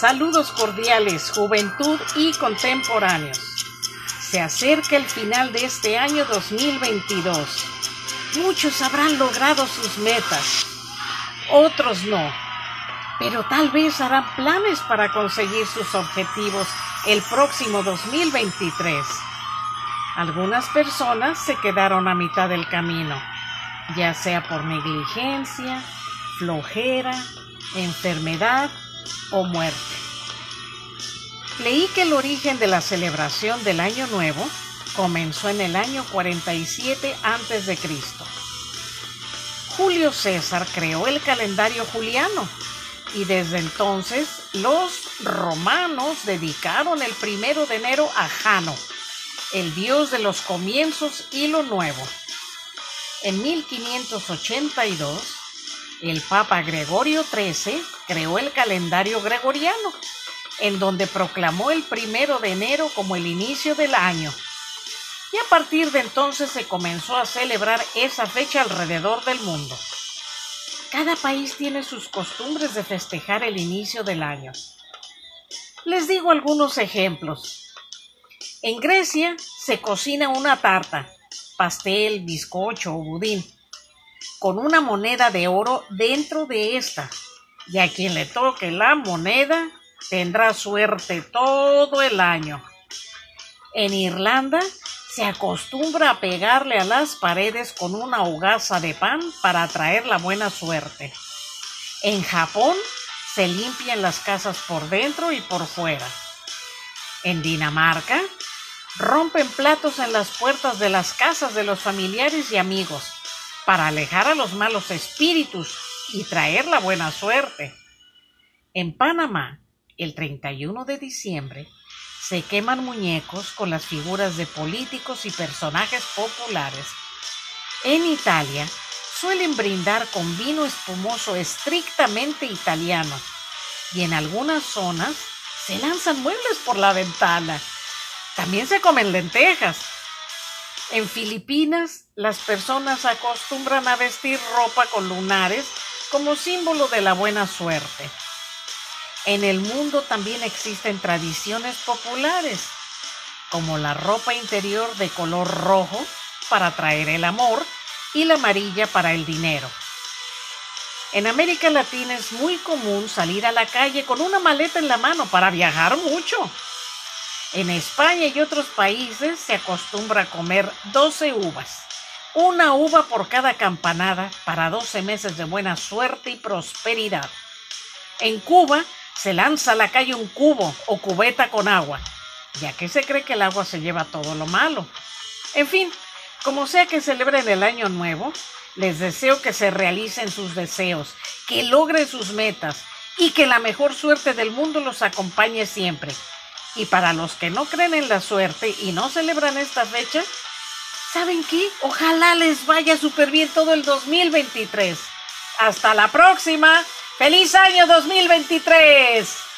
Saludos cordiales, juventud y contemporáneos. Se acerca el final de este año 2022. Muchos habrán logrado sus metas, otros no, pero tal vez harán planes para conseguir sus objetivos el próximo 2023. Algunas personas se quedaron a mitad del camino, ya sea por negligencia, flojera, enfermedad o muerte. Leí que el origen de la celebración del Año Nuevo comenzó en el año 47 a.C. Julio César creó el calendario juliano y desde entonces los romanos dedicaron el primero de enero a Jano, el dios de los comienzos y lo nuevo. En 1582, el Papa Gregorio XIII creó el calendario gregoriano, en donde proclamó el primero de enero como el inicio del año. Y a partir de entonces se comenzó a celebrar esa fecha alrededor del mundo. Cada país tiene sus costumbres de festejar el inicio del año. Les digo algunos ejemplos. En Grecia se cocina una tarta, pastel, bizcocho o budín, con una moneda de oro dentro de esta. Y a quien le toque la moneda tendrá suerte todo el año. En Irlanda se acostumbra a pegarle a las paredes con una hogaza de pan para atraer la buena suerte. En Japón se limpian las casas por dentro y por fuera. En Dinamarca rompen platos en las puertas de las casas de los familiares y amigos para alejar a los malos espíritus y traer la buena suerte. En Panamá el 31 de diciembre, se queman muñecos con las figuras de políticos y personajes populares. En Italia, suelen brindar con vino espumoso estrictamente italiano y en algunas zonas se lanzan muebles por la ventana. También se comen lentejas. En Filipinas, las personas acostumbran a vestir ropa con lunares como símbolo de la buena suerte. En el mundo también existen tradiciones populares, como la ropa interior de color rojo para atraer el amor y la amarilla para el dinero. En América Latina es muy común salir a la calle con una maleta en la mano para viajar mucho. En España y otros países se acostumbra a comer 12 uvas, una uva por cada campanada para 12 meses de buena suerte y prosperidad. En Cuba se lanza a la calle un cubo o cubeta con agua, ya que se cree que el agua se lleva todo lo malo. En fin, como sea que celebren el año nuevo, les deseo que se realicen sus deseos, que logren sus metas y que la mejor suerte del mundo los acompañe siempre. Y para los que no creen en la suerte y no celebran esta fecha, ¿saben qué? Ojalá les vaya súper bien todo el 2023. Hasta la próxima. ¡Feliz año 2023!